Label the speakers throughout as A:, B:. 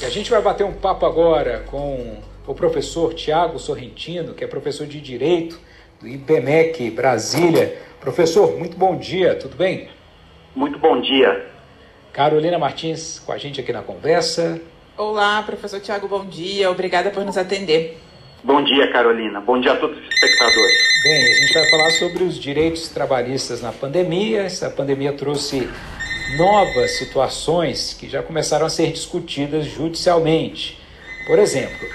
A: E a gente vai bater um papo agora com o professor Tiago Sorrentino, que é professor de Direito do IBMEC Brasília. Professor, muito bom dia, tudo bem?
B: Muito bom dia.
A: Carolina Martins com a gente aqui na conversa.
C: Olá, professor Tiago, bom dia. Obrigada por nos atender.
B: Bom dia, Carolina. Bom dia a todos os espectadores.
A: Bem, a gente vai falar sobre os direitos trabalhistas na pandemia. Essa pandemia trouxe novas situações que já começaram a ser discutidas judicialmente. Por exemplo,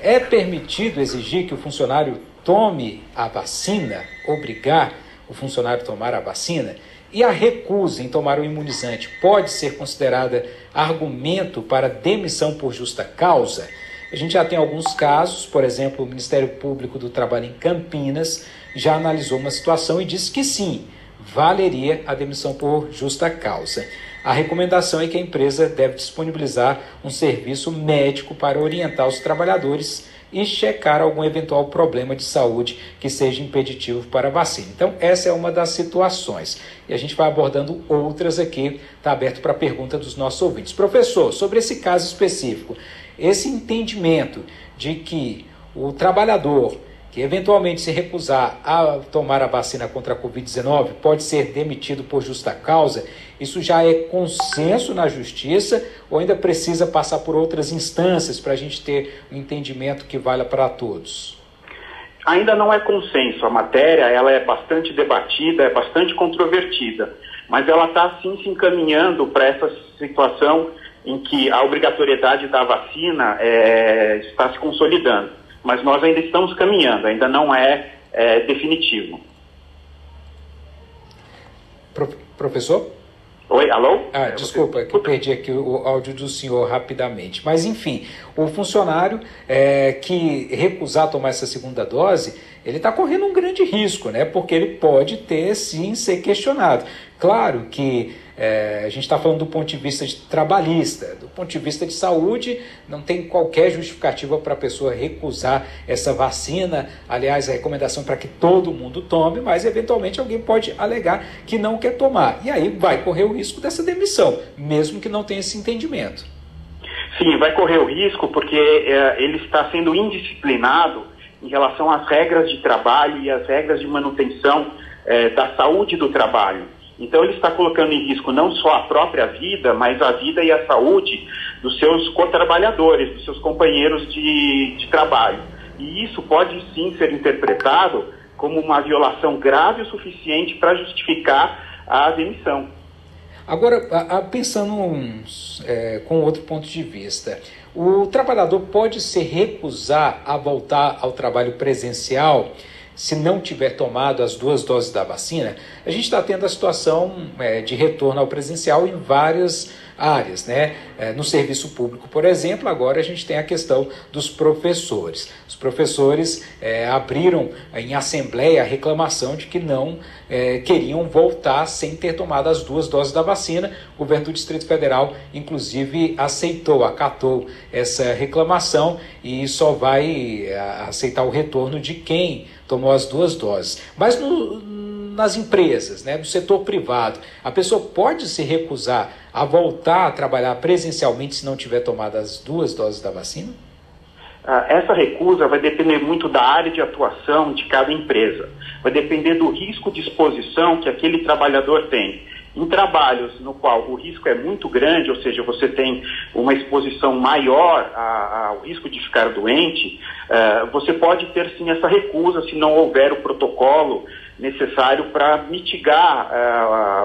A: é permitido exigir que o funcionário tome a vacina, obrigar o funcionário a tomar a vacina? E a recusa em tomar o imunizante pode ser considerada argumento para demissão por justa causa? A gente já tem alguns casos, por exemplo, o Ministério Público do Trabalho em Campinas já analisou uma situação e disse que sim, valeria a demissão por justa causa. A recomendação é que a empresa deve disponibilizar um serviço médico para orientar os trabalhadores e checar algum eventual problema de saúde que seja impeditivo para a vacina. Então, essa é uma das situações. E a gente vai abordando outras aqui, está aberto para pergunta dos nossos ouvintes. Professor, sobre esse caso específico, esse entendimento de que o trabalhador que eventualmente se recusar a tomar a vacina contra a Covid-19 pode ser demitido por justa causa, isso já é consenso na justiça ou ainda precisa passar por outras instâncias para a gente ter um entendimento que valha para todos?
B: Ainda não é consenso. A matéria ela é bastante debatida, é bastante controvertida, mas ela está sim se encaminhando para essa situação em que a obrigatoriedade da vacina é, está se consolidando mas nós ainda estamos caminhando, ainda não é, é definitivo.
A: Pro, professor?
B: Oi, alô?
A: Ah, desculpa, é que eu perdi aqui o áudio do senhor rapidamente. Mas, enfim, o funcionário é, que recusar tomar essa segunda dose, ele está correndo um grande risco, né? Porque ele pode ter, sim, ser questionado. Claro que é, a gente está falando do ponto de vista de trabalhista, do ponto de vista de saúde, não tem qualquer justificativa para a pessoa recusar essa vacina. Aliás, a recomendação para que todo mundo tome, mas eventualmente alguém pode alegar que não quer tomar. E aí vai correr o risco dessa demissão, mesmo que não tenha esse entendimento.
B: Sim, vai correr o risco porque é, ele está sendo indisciplinado em relação às regras de trabalho e às regras de manutenção é, da saúde do trabalho. Então, ele está colocando em risco não só a própria vida, mas a vida e a saúde dos seus co-trabalhadores, dos seus companheiros de, de trabalho. E isso pode sim ser interpretado como uma violação grave o suficiente para justificar a demissão.
A: Agora, pensando é, com outro ponto de vista, o trabalhador pode se recusar a voltar ao trabalho presencial se não tiver tomado as duas doses da vacina, a gente está tendo a situação é, de retorno ao presencial em várias áreas, né? É, no serviço público, por exemplo, agora a gente tem a questão dos professores. Os professores é, abriram em assembleia a reclamação de que não é, queriam voltar sem ter tomado as duas doses da vacina. O governo do Distrito Federal, inclusive, aceitou, acatou essa reclamação e só vai é, aceitar o retorno de quem tomou as duas doses. Mas no, nas empresas, né, no setor privado, a pessoa pode se recusar a voltar a trabalhar presencialmente se não tiver tomado as duas doses da vacina?
B: Ah, essa recusa vai depender muito da área de atuação de cada empresa. Vai depender do risco de exposição que aquele trabalhador tem. Em trabalhos no qual o risco é muito grande, ou seja, você tem uma exposição maior ao risco de ficar doente, uh, você pode ter sim essa recusa se não houver o protocolo necessário para mitigar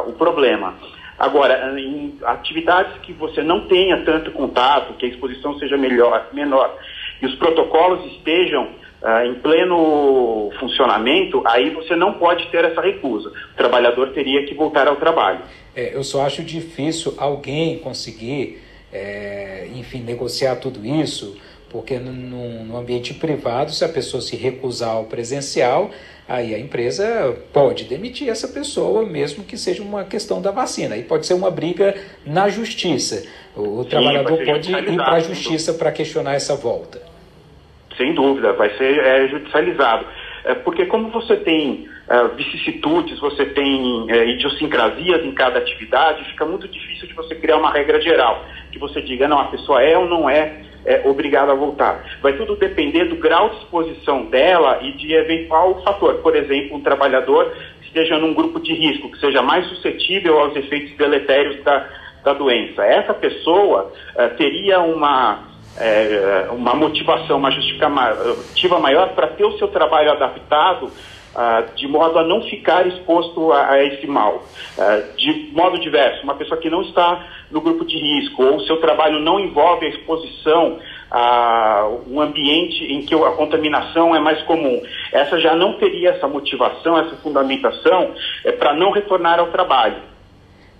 B: uh, o problema. Agora, em atividades que você não tenha tanto contato, que a exposição seja melhor, menor, e os protocolos estejam uh, em pleno funcionamento, aí você não pode ter essa recusa. O trabalhador teria que voltar ao trabalho.
A: É, eu só acho difícil alguém conseguir, é, enfim, negociar tudo isso, porque no, ambiente privado, se a pessoa se recusar ao presencial, aí a empresa pode demitir essa pessoa, mesmo que seja uma questão da vacina. E pode ser uma briga na justiça. O, Sim, trabalhador pode ir para a justiça para questionar essa volta.
B: Sem dúvida, vai ser é, judicializado. é, porque como você tem é, vicissitudes, você tem é, idiosincrasias em cada atividade, fica muito difícil de você criar uma regra geral, que você diga, não, a pessoa é ou não é, é obrigada a voltar. Vai tudo depender do grau de exposição dela e de eventual fator. Por exemplo, um trabalhador que esteja num grupo de risco, que seja mais suscetível aos efeitos deletérios da, da doença. Essa pessoa teria uma é, uma motivação, uma justificativa maior para ter o seu trabalho adaptado ah, de modo a não ficar exposto a, a esse mal. Ah, de modo diverso, uma pessoa que não está no grupo de risco ou seu trabalho não envolve a exposição a um ambiente em que a contaminação é mais comum. Essa já não teria essa motivação, essa fundamentação é, para não retornar ao trabalho.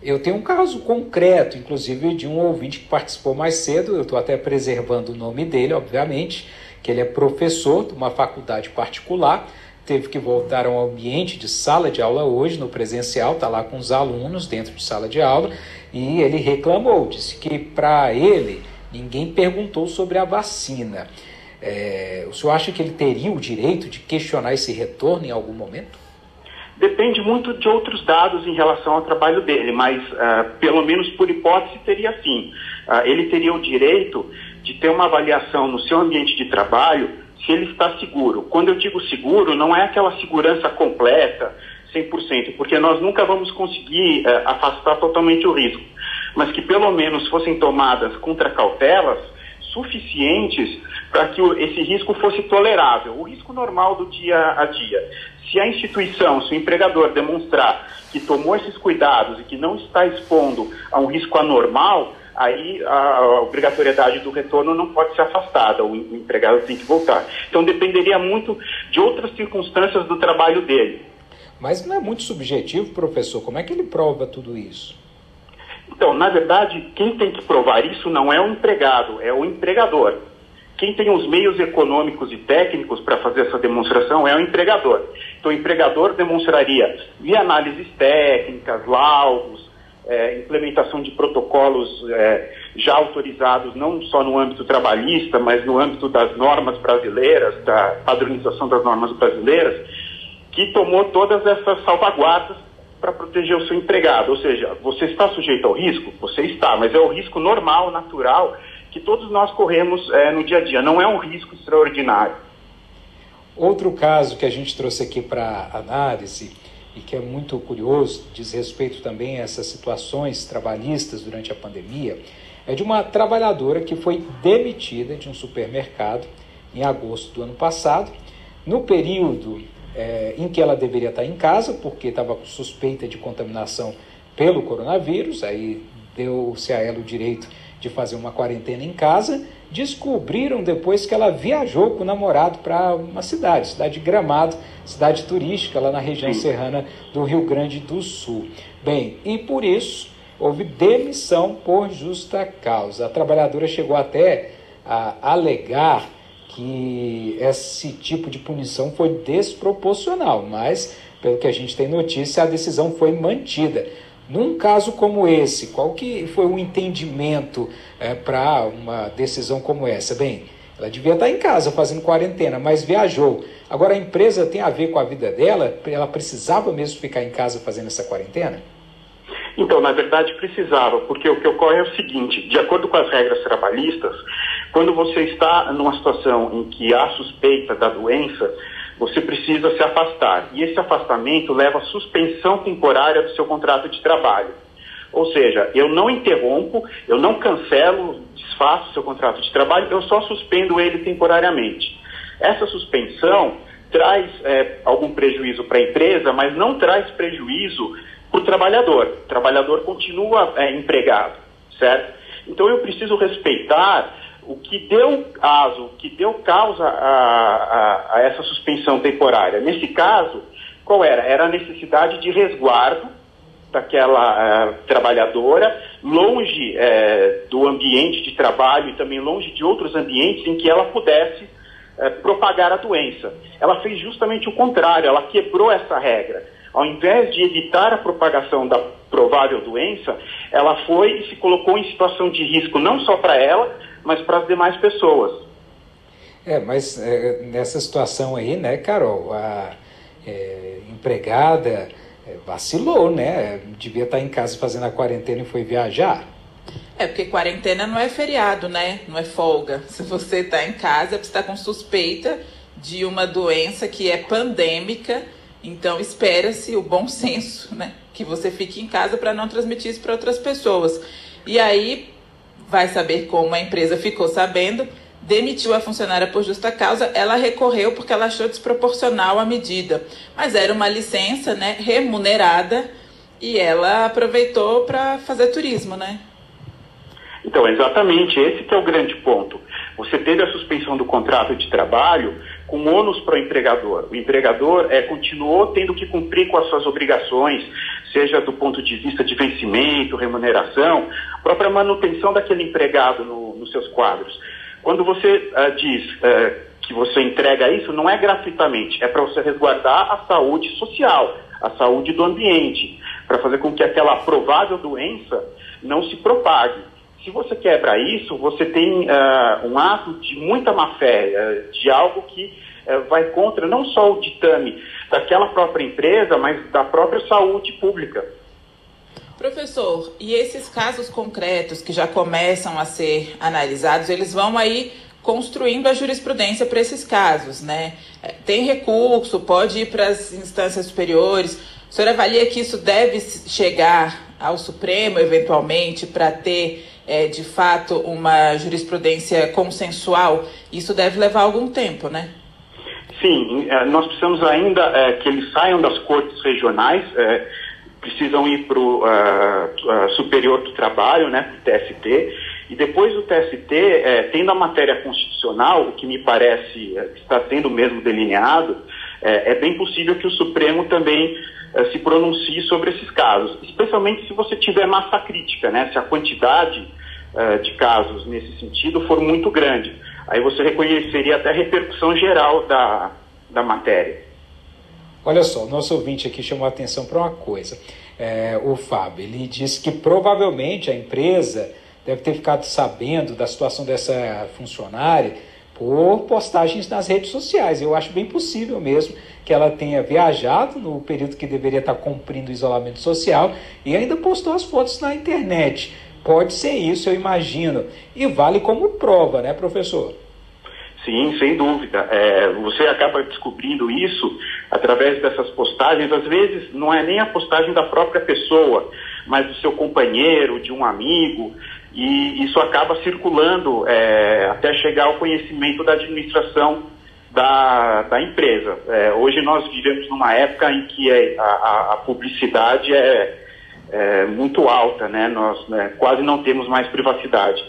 A: Eu tenho um caso concreto, inclusive, de um ouvinte que participou mais cedo, eu estou até preservando o nome dele, obviamente, que ele é professor de uma faculdade particular, teve que voltar ao ambiente de sala de aula hoje, no presencial, está lá com os alunos dentro de sala de aula, e ele reclamou, disse que para ele ninguém perguntou sobre a vacina. É, o senhor acha que ele teria o direito de questionar esse retorno em algum momento?
B: Depende muito de outros dados em relação ao trabalho dele, mas uh, pelo menos por hipótese teria sim. Uh, ele teria o direito de ter uma avaliação no seu ambiente de trabalho se ele está seguro. Quando eu digo seguro, não é aquela segurança completa, 100%, porque nós nunca vamos conseguir uh, afastar totalmente o risco, mas que pelo menos fossem tomadas contracautelas suficientes para que esse risco fosse tolerável, o risco normal do dia a dia. Se a instituição, se o empregador demonstrar que tomou esses cuidados e que não está expondo a um risco anormal, aí a obrigatoriedade do retorno não pode ser afastada, o empregado tem que voltar. Então dependeria muito de outras circunstâncias do trabalho dele.
A: Mas não é muito subjetivo, professor? Como é que ele prova tudo isso?
B: Então, na verdade, quem tem que provar isso não é o empregado, é o empregador. Quem tem os meios econômicos e técnicos para fazer essa demonstração é o empregador. Então, o empregador demonstraria via análises técnicas, laudos, é, implementação de protocolos é, já autorizados, não só no âmbito trabalhista, mas no âmbito das normas brasileiras, da padronização das normas brasileiras, que tomou todas essas salvaguardas para proteger o seu empregado. Ou seja, você está sujeito ao risco? Você está, mas é o risco normal, natural que todos nós corremos é, no dia a dia, não é um risco extraordinário.
A: Outro caso que a gente trouxe aqui para análise e que é muito curioso, diz respeito também a essas situações trabalhistas durante a pandemia, é de uma trabalhadora que foi demitida de um supermercado em agosto do ano passado, no período é, em que ela deveria estar em casa, porque estava com suspeita de contaminação pelo coronavírus, aí deu-se a ela o direito de fazer uma quarentena em casa, descobriram depois que ela viajou com o namorado para uma cidade, cidade de Gramado, cidade turística lá na região serrana do Rio Grande do Sul. Bem, e por isso houve demissão por justa causa. A trabalhadora chegou até a alegar que esse tipo de punição foi desproporcional, mas pelo que a gente tem notícia, a decisão foi mantida. Num caso como esse, qual que foi o entendimento é, para uma decisão como essa? Bem, ela devia estar em casa fazendo quarentena, mas viajou. Agora a empresa tem a ver com a vida dela? Ela precisava mesmo ficar em casa fazendo essa quarentena?
B: Então, na verdade, precisava, porque o que ocorre é o seguinte: de acordo com as regras trabalhistas, quando você está numa situação em que há suspeita da doença, você precisa se afastar. E esse afastamento leva à suspensão temporária do seu contrato de trabalho. Ou seja, eu não interrompo, eu não cancelo, desfaço seu contrato de trabalho, eu só suspendo ele temporariamente. Essa suspensão traz é, algum prejuízo para a empresa, mas não traz prejuízo para o trabalhador. O trabalhador continua é, empregado, certo? Então eu preciso respeitar o que deu caso, o que deu causa a, a, a, essa suspensão temporária. Nesse caso, qual era? Era a necessidade de resguardo daquela uh, trabalhadora, longe uh, do ambiente de trabalho e também longe de outros ambientes em que ela pudesse uh, propagar a doença. Ela fez justamente o contrário, ela quebrou essa regra. Ao invés de evitar a propagação da provável doença, ela foi e se colocou em situação de risco não só para ela, mas para as demais pessoas.
A: É, mas é, nessa situação aí, né, Carol, a é, empregada é, vacilou, né? Devia estar em casa fazendo a quarentena e foi viajar.
C: É, porque quarentena não é feriado, né? Não é folga. Se você está em casa, você está com suspeita de uma doença que é pandêmica, então espera-se o bom senso, né? Que você fique em casa para não transmitir isso para outras pessoas. E aí vai saber como a empresa ficou sabendo, demitiu a funcionária por justa causa, ela recorreu porque ela achou desproporcional a medida. Mas era uma licença, né, remunerada e ela aproveitou para fazer turismo, né?
B: Então, exatamente, esse é o grande ponto. Você teve a suspensão do contrato de trabalho com ônus para o empregador. O empregador é, continuou tendo que cumprir com as suas obrigações, seja do ponto de vista de vencimento, remuneração, própria manutenção daquele empregado no, nos seus quadros. Quando você uh, diz uh, que você entrega isso, não é gratuitamente, é para você resguardar a saúde social, a saúde do ambiente, para fazer com que aquela provável doença não se propague. Se você quebra isso, você tem uh, um ato de muita má-fé, uh, de algo que uh, vai contra não só o ditame daquela própria empresa, mas da própria saúde pública.
C: Professor, e esses casos concretos que já começam a ser analisados, eles vão aí construindo a jurisprudência para esses casos, né? Tem recurso, pode ir para as instâncias superiores. O senhor avalia que isso deve chegar ao Supremo, eventualmente, para ter é, de fato uma jurisprudência consensual, isso deve levar algum tempo, né?
B: Sim, é, nós precisamos ainda é, que eles saiam das cortes regionais, é, precisam ir para o uh, Superior do Trabalho, né, para o TST, e depois do TST, é, tendo a matéria constitucional, o que me parece é, está sendo mesmo delineado, é, é bem possível que o Supremo também é, se pronuncie sobre esses casos, especialmente se você tiver massa crítica, né? Se a quantidade é, de casos nesse sentido for muito grande, aí você reconheceria até a repercussão geral da, da matéria.
A: Olha só, nosso ouvinte aqui chamou a atenção para uma coisa. É, o Fábio, ele disse que provavelmente a empresa deve ter ficado sabendo da situação dessa funcionária por postagens nas redes sociais. Eu acho bem possível mesmo que ela tenha viajado no período que deveria estar cumprindo o isolamento social e ainda postou as fotos na internet. Pode ser isso, eu imagino. E vale como prova, né, professor?
B: Sim, sem dúvida. É, você acaba descobrindo isso através dessas postagens. Às vezes não é nem a postagem da própria pessoa, mas do seu companheiro, de um amigo e isso acaba circulando é, até chegar ao conhecimento da administração da, da empresa. É, hoje nós vivemos numa época em que é, a, a, publicidade é, é, muito alta, né? nós né, quase não temos mais privacidade.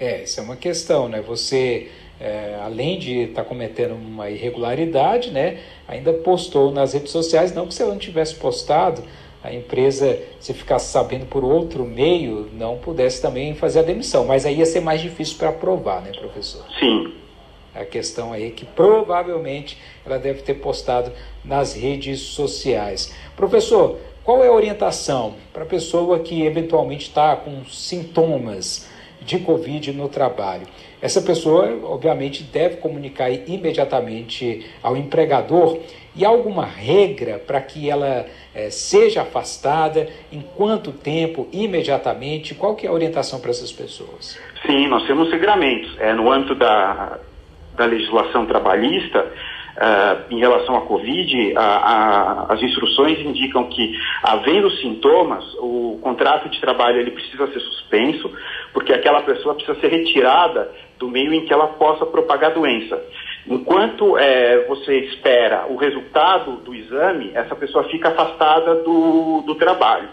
A: É, isso é uma questão, né? Você, é, além de estar tá cometendo uma irregularidade, né, ainda postou nas redes sociais, não que você não tivesse postado, a empresa, se ficasse sabendo por outro meio, não pudesse também fazer a demissão. Mas aí ia ser mais difícil para provar, né, professor?
B: Sim.
A: A questão aí é que provavelmente ela deve ter postado nas redes sociais. Professor, qual é a orientação para a pessoa que eventualmente está com sintomas de Covid no trabalho? Essa pessoa, obviamente, deve comunicar imediatamente ao empregador e alguma regra para que ela é, seja afastada? Em quanto tempo? Imediatamente? Qual que é a orientação para essas pessoas?
B: Sim, nós temos regramentos. É, no âmbito da, da legislação trabalhista, uh, em relação à Covid, a, a, as instruções indicam que, havendo sintomas, o contrato de trabalho ele precisa ser suspenso, porque aquela pessoa precisa ser retirada do meio em que ela possa propagar a doença. Enquanto é, você espera o resultado do exame, essa pessoa fica afastada do, do trabalho.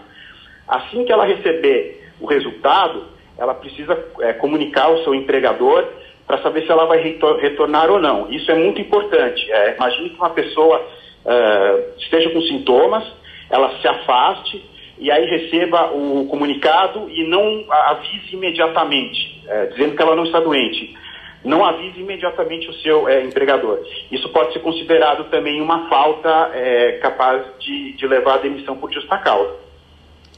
B: Assim que ela receber o resultado, ela precisa é, comunicar ao seu empregador para saber se ela vai retornar ou não. Isso é muito importante. É, imagine que uma pessoa é, esteja com sintomas, ela se afaste e aí receba o comunicado e não avise imediatamente, é, dizendo que ela não está doente não avise imediatamente o seu é, empregador. Isso pode ser considerado também uma falta é, capaz de, de levar à demissão por justa causa.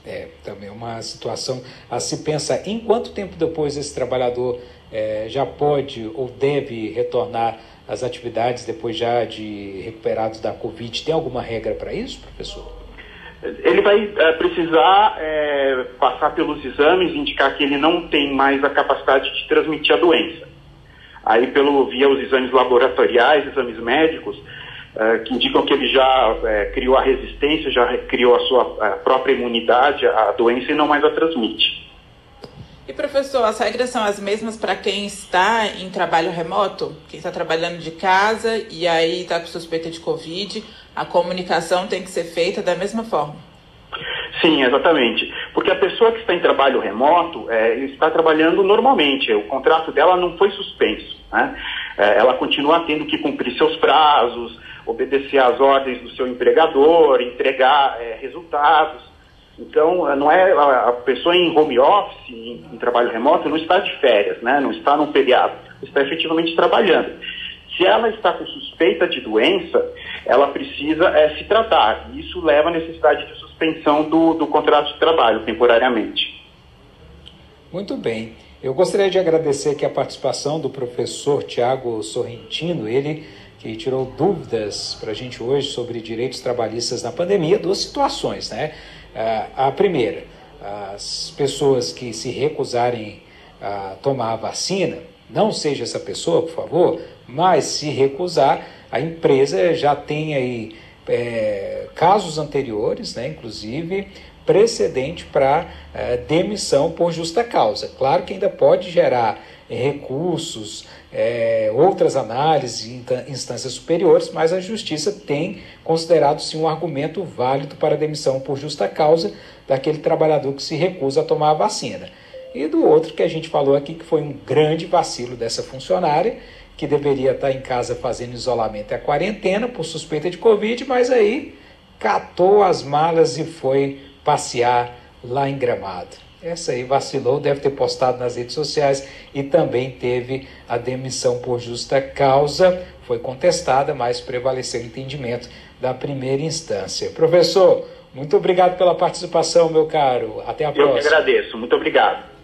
A: É, também uma situação a se pensar. Em quanto tempo depois esse trabalhador é, já pode ou deve retornar às atividades depois já de recuperados da Covid? Tem alguma regra para isso, professor?
B: Ele vai é, precisar é, passar pelos exames, indicar que ele não tem mais a capacidade de transmitir a doença. Aí, pelo via os exames laboratoriais, exames médicos, é, que indicam que ele já é, criou a resistência, já criou a sua a própria imunidade à doença e não mais a transmite.
C: E professor, as regras são as mesmas para quem está em trabalho remoto? Quem está trabalhando de casa e aí está com suspeita de Covid, a comunicação tem que ser feita da mesma forma?
B: Sim, exatamente. Porque a pessoa que está em trabalho remoto é, está trabalhando normalmente, o contrato dela não foi suspenso. Né? É, ela continua tendo que cumprir seus prazos, obedecer às ordens do seu empregador, entregar é, resultados. Então, não é a pessoa em home office, em, em, trabalho remoto, não está de férias, né? não está num feriado, está efetivamente trabalhando. Se ela está com suspeita de doença, ela precisa é, se tratar. Isso leva à necessidade de suspensão do, do contrato de trabalho temporariamente.
A: Muito bem. Eu gostaria de agradecer aqui a participação do professor Tiago Sorrentino, ele que tirou dúvidas para a gente hoje sobre direitos trabalhistas na pandemia, duas situações, né? a primeira, as pessoas que se recusarem a tomar a vacina, não seja essa pessoa, por favor, mas se recusar, a empresa já tem aí é, casos anteriores, né, inclusive precedente para é, demissão por justa causa. Claro que ainda pode gerar recursos, é, outras análises em instâncias superiores, mas a Justiça tem considerado sim um argumento válido para demissão por justa causa daquele trabalhador que se recusa a tomar a vacina. E do outro que a gente falou aqui, que foi um grande vacilo dessa funcionária, que deveria estar em casa fazendo isolamento e a quarentena por suspeita de Covid, mas aí catou as malas e foi passear lá em Gramado. Essa aí vacilou, deve ter postado nas redes sociais e também teve a demissão por justa causa. Foi contestada, mas prevaleceu o entendimento da primeira instância. Professor, muito obrigado pela participação, meu caro. Até a
B: Eu
A: próxima.
B: Eu que agradeço. Muito obrigado.